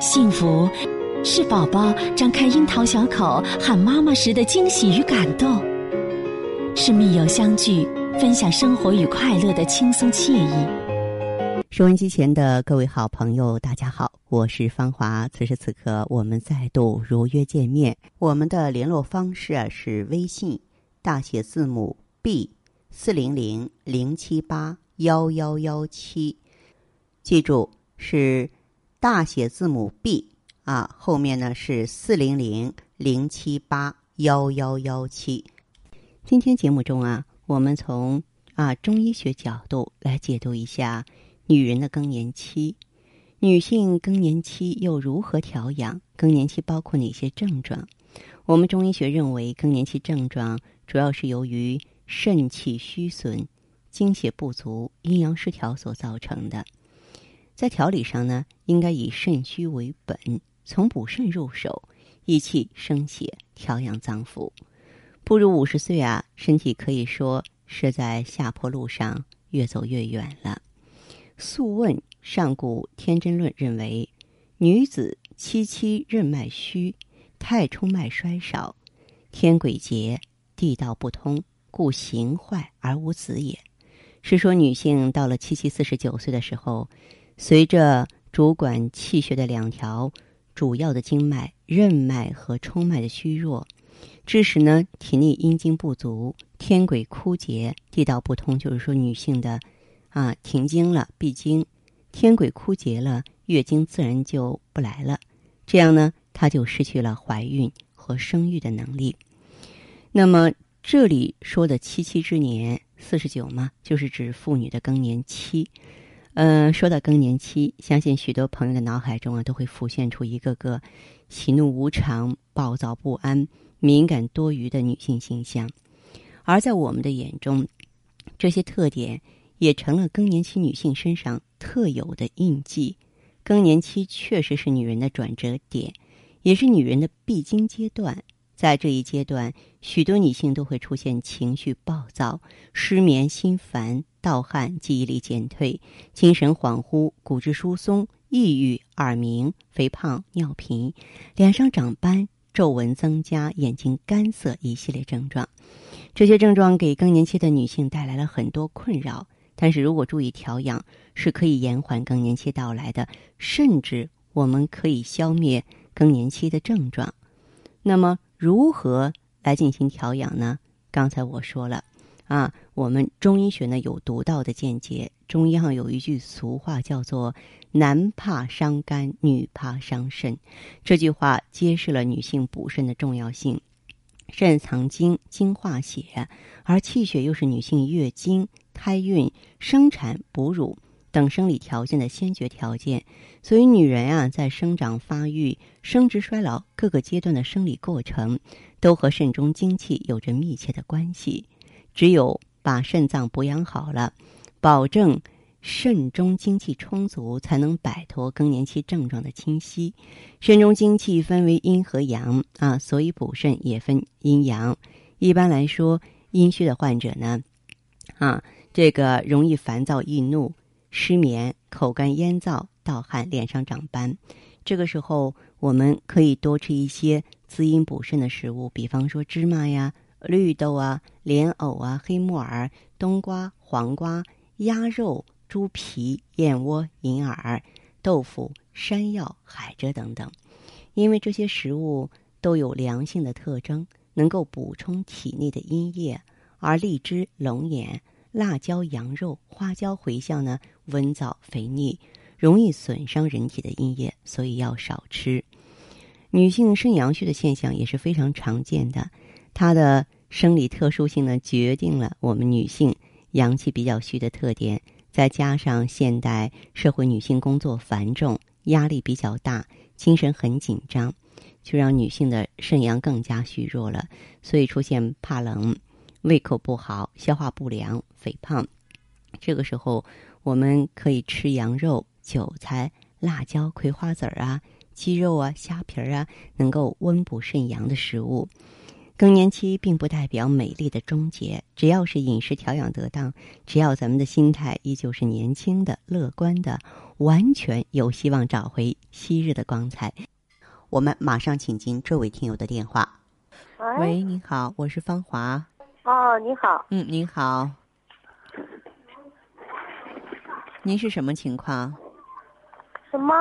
幸福是宝宝张开樱桃小口喊妈妈时的惊喜与感动，是密友相聚分享生活与快乐的轻松惬意。收音机前的各位好朋友，大家好，我是芳华。此时此刻，我们再度如约见面。我们的联络方式啊是微信大写字母 B 四零零零七八幺幺幺七，记住是。大写字母 B 啊，后面呢是四零零零七八幺幺幺七。今天节目中啊，我们从啊中医学角度来解读一下女人的更年期。女性更年期又如何调养？更年期包括哪些症状？我们中医学认为，更年期症状主要是由于肾气虚损、精血不足、阴阳失调所造成的。在调理上呢，应该以肾虚为本，从补肾入手，益气生血，调养脏腑。步入五十岁啊，身体可以说是在下坡路上越走越远了。《素问·上古天真论》认为，女子七七任脉虚，太冲脉衰少，天癸竭，地道不通，故形坏而无子也。是说女性到了七七四十九岁的时候。随着主管气血的两条主要的经脉任脉和冲脉的虚弱，致使呢体内阴精不足，天癸枯竭，地道不通。就是说，女性的啊停经了，闭经，天癸枯竭了，月经自然就不来了。这样呢，她就失去了怀孕和生育的能力。那么这里说的七七之年，四十九嘛，就是指妇女的更年期。嗯，说到更年期，相信许多朋友的脑海中啊，都会浮现出一个个喜怒无常、暴躁不安、敏感多余的女性形象。而在我们的眼中，这些特点也成了更年期女性身上特有的印记。更年期确实是女人的转折点，也是女人的必经阶段。在这一阶段，许多女性都会出现情绪暴躁、失眠、心烦、盗汗、记忆力减退、精神恍惚、骨质疏松、抑郁、耳鸣、肥胖、尿频、脸上长斑、皱纹增加、眼睛干涩一系列症状。这些症状给更年期的女性带来了很多困扰，但是如果注意调养，是可以延缓更年期到来的，甚至我们可以消灭更年期的症状。那么，如何来进行调养呢？刚才我说了，啊，我们中医学呢有独到的见解。中医上有一句俗话叫做“男怕伤肝，女怕伤肾”，这句话揭示了女性补肾的重要性。肾藏精，精化血，而气血又是女性月经、胎孕、生产、哺乳。等生理条件的先决条件，所以女人啊，在生长发育、生殖衰老各个阶段的生理过程，都和肾中精气有着密切的关系。只有把肾脏补养好了，保证肾中精气充足，才能摆脱更年期症状的侵袭。肾中精气分为阴和阳啊，所以补肾也分阴阳。一般来说，阴虚的患者呢，啊，这个容易烦躁易怒。失眠、口干咽燥、盗汗、脸上长斑，这个时候我们可以多吃一些滋阴补肾的食物，比方说芝麻呀、绿豆啊、莲藕啊、黑木耳、冬瓜、黄瓜、鸭肉、猪皮、燕窝、银耳、豆腐、山药、海蜇等等，因为这些食物都有凉性的特征，能够补充体内的阴液，而荔枝、龙眼。辣椒、羊肉、花椒、茴香呢，温燥肥腻，容易损伤人体的阴液，所以要少吃。女性肾阳虚的现象也是非常常见的，它的生理特殊性呢，决定了我们女性阳气比较虚的特点。再加上现代社会女性工作繁重，压力比较大，精神很紧张，就让女性的肾阳更加虚弱了，所以出现怕冷。胃口不好，消化不良，肥胖，这个时候我们可以吃羊肉、韭菜、辣椒、葵花籽儿啊、鸡肉啊、虾皮儿啊，能够温补肾阳的食物。更年期并不代表美丽的终结，只要是饮食调养得当，只要咱们的心态依旧是年轻的、乐观的，完全有希望找回昔日的光彩。我们马上请进这位听友的电话。喂，你好，我是方华。哦，你好。嗯，您好。您是什么情况？什么？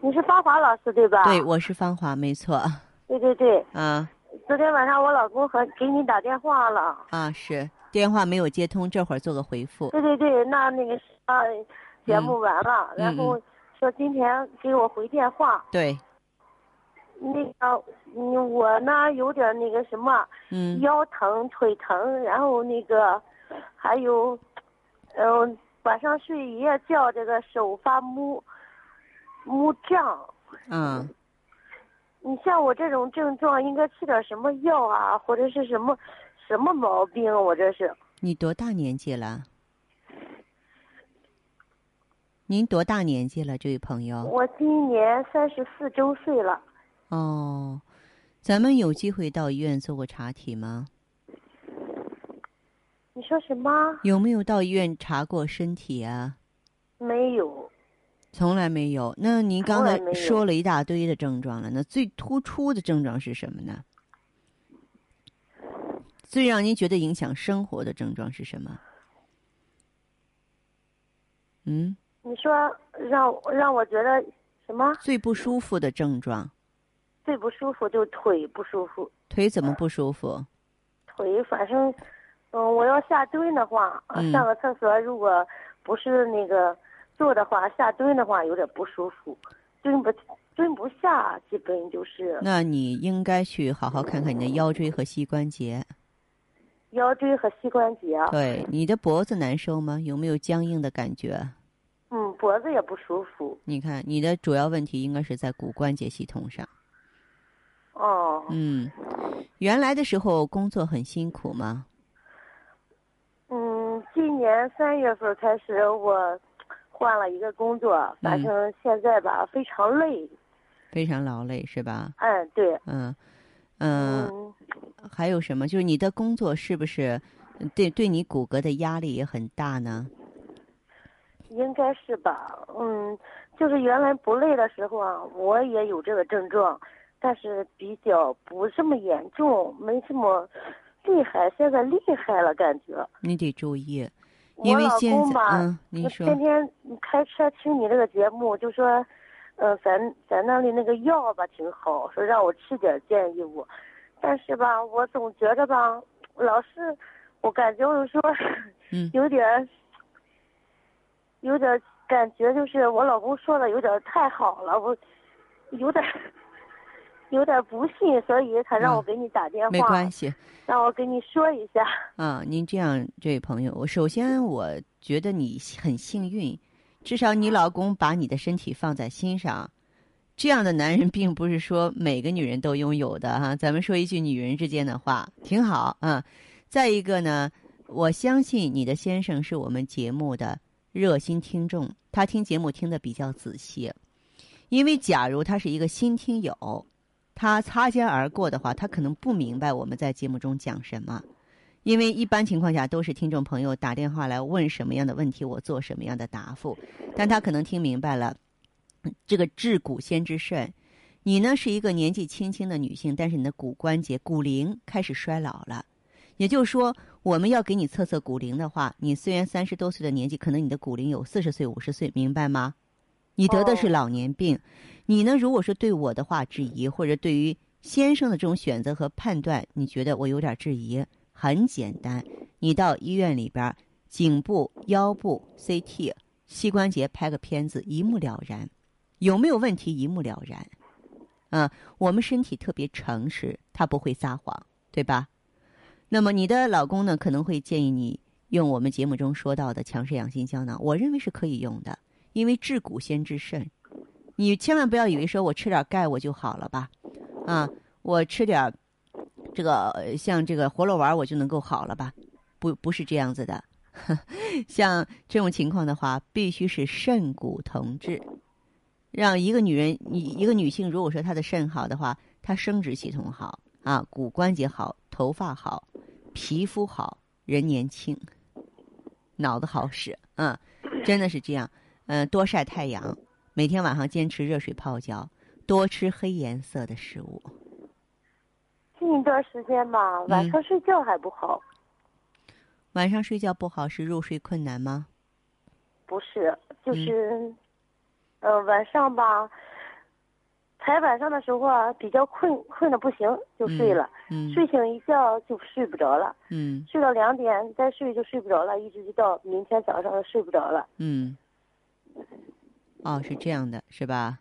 你是芳华老师对吧？对，我是芳华，没错。对对对。嗯。昨天晚上我老公和给你打电话了。啊，是电话没有接通，这会儿做个回复。对对对，那那个啊，节目完了，然后说今天给我回电话。对。那个，嗯，我呢有点那个什么，嗯，腰疼、腿疼，然后那个还有，嗯，晚上睡一夜觉，这个手发木木胀。嗯。你像我这种症状，应该吃点什么药啊，或者是什么什么毛病？我这是。你多大年纪了？您多大年纪了，这位朋友？我今年三十四周岁了。哦，咱们有机会到医院做过查体吗？你说什么？有没有到医院查过身体啊？没有。从来没有。那您刚才说了一大堆的症状了，那最突出的症状是什么呢？最让您觉得影响生活的症状是什么？嗯？你说让让我觉得什么？最不舒服的症状。最不舒服就腿不舒服。腿怎么不舒服？腿反正，嗯，我要下蹲的话，上个厕所如果不是那个。坐的话，下蹲的话有点不舒服，蹲不蹲不下，基本就是。那你应该去好好看看你的腰椎和膝关节。腰椎和膝关节。对，你的脖子难受吗？有没有僵硬的感觉？嗯，脖子也不舒服。你看，你的主要问题应该是在骨关节系统上。哦。嗯，原来的时候工作很辛苦吗？嗯，今年三月份开始我。换了一个工作，反正现在吧非常累，非常劳累是吧？嗯，对。嗯嗯，还有什么？就是你的工作是不是对对你骨骼的压力也很大呢？应该是吧。嗯，就是原来不累的时候啊，我也有这个症状，但是比较不这么严重，没这么厉害。现在厉害了，感觉。你得注意。我老公吧，我天天开车听你这个节目，就说，呃，咱咱那里那个药吧挺好，说让我吃点，建议我。但是吧，我总觉得吧，老是，我感觉我说，有点，有点感觉就是我老公说的有点太好了，我有点。有点不信，所以他让我给你打电话。没关系，让我跟你说一下。啊，您这样，这位朋友，我首先我觉得你很幸运，至少你老公把你的身体放在心上。这样的男人并不是说每个女人都拥有的哈。咱们说一句女人之间的话，挺好啊。再一个呢，我相信你的先生是我们节目的热心听众，他听节目听的比较仔细。因为假如他是一个新听友。他擦肩而过的话，他可能不明白我们在节目中讲什么，因为一般情况下都是听众朋友打电话来问什么样的问题，我做什么样的答复。但他可能听明白了，这个治骨先治肾。你呢是一个年纪轻轻的女性，但是你的骨关节骨龄开始衰老了，也就是说，我们要给你测测骨龄的话，你虽然三十多岁的年纪，可能你的骨龄有四十岁、五十岁，明白吗？你得的是老年病。你呢？如果说对我的话质疑，或者对于先生的这种选择和判断，你觉得我有点质疑，很简单，你到医院里边，颈部、腰部 CT、膝关节拍个片子，一目了然，有没有问题一目了然。嗯，我们身体特别诚实，他不会撒谎，对吧？那么你的老公呢，可能会建议你用我们节目中说到的强肾养心胶囊，我认为是可以用的，因为治骨先治肾。你千万不要以为说我吃点钙我就好了吧，啊，我吃点这个像这个活络丸我就能够好了吧？不，不是这样子的。像这种情况的话，必须是肾骨同治。让一个女人，你一个女性，如果说她的肾好的话，她生殖系统好啊，骨关节好，头发好，皮肤好，人年轻，脑子好使，嗯，真的是这样。嗯，多晒太阳，每天晚上坚持热水泡脚，多吃黑颜色的食物。近一段时间吧，晚上睡觉还不好。晚上睡觉不好是入睡困难吗？不是，就是，呃，晚上吧，才晚上的时候啊，比较困，困的不行，就睡了。嗯。睡醒一觉就睡不着了。嗯。睡到两点再睡就睡不着了，一直就到明天早上都睡不着了。嗯。哦，是这样的，是吧？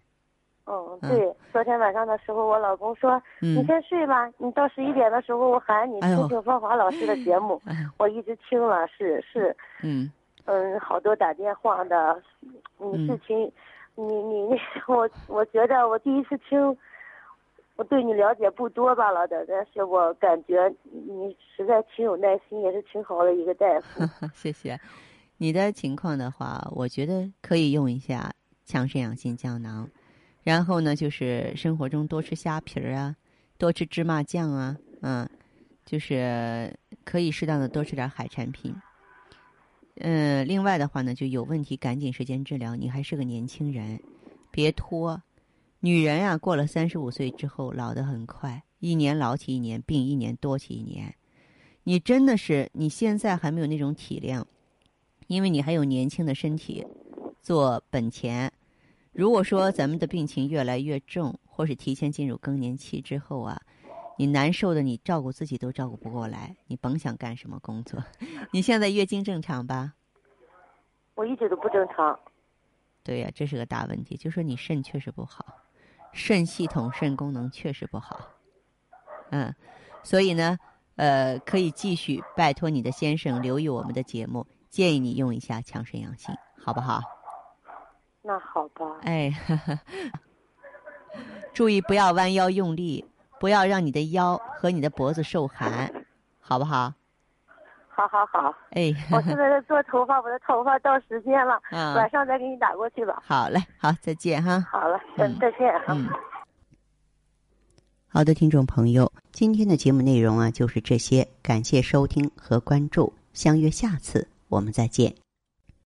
嗯，对。昨天晚上的时候，我老公说：“你先睡吧，你到十一点的时候我喊你听听芳华老师的节目。”我一直听了，是是。嗯。嗯，好多打电话的，嗯，事情，你你我我觉得我第一次听，我对你了解不多吧，老的，但是我感觉你实在挺有耐心，也是挺好的一个大夫。谢谢。你的情况的话，我觉得可以用一下强肾养心胶囊。然后呢，就是生活中多吃虾皮儿啊，多吃芝麻酱啊，嗯，就是可以适当的多吃点海产品。嗯，另外的话呢，就有问题赶紧时间治疗。你还是个年轻人，别拖。女人啊，过了三十五岁之后老得很快，一年老起一年，病一年多起一年。你真的是你现在还没有那种体量，因为你还有年轻的身体做本钱。如果说咱们的病情越来越重，或是提前进入更年期之后啊，你难受的你照顾自己都照顾不过来，你甭想干什么工作。你现在月经正常吧？我一直都不正常。对呀，这是个大问题，就说你肾确实不好，肾系统、肾功能确实不好。嗯，所以呢，呃，可以继续拜托你的先生留意我们的节目，建议你用一下强肾养心，好不好？那好吧。哎，注意不要弯腰用力，不要让你的腰和你的脖子受寒，好不好？好好好。哎，我现在在做头发，我的头发到时间了，晚上再给你打过去吧。好嘞，好，再见哈。好了，嗯，再见哈。嗯。好的，听众朋友，今天的节目内容啊就是这些，感谢收听和关注，相约下次我们再见。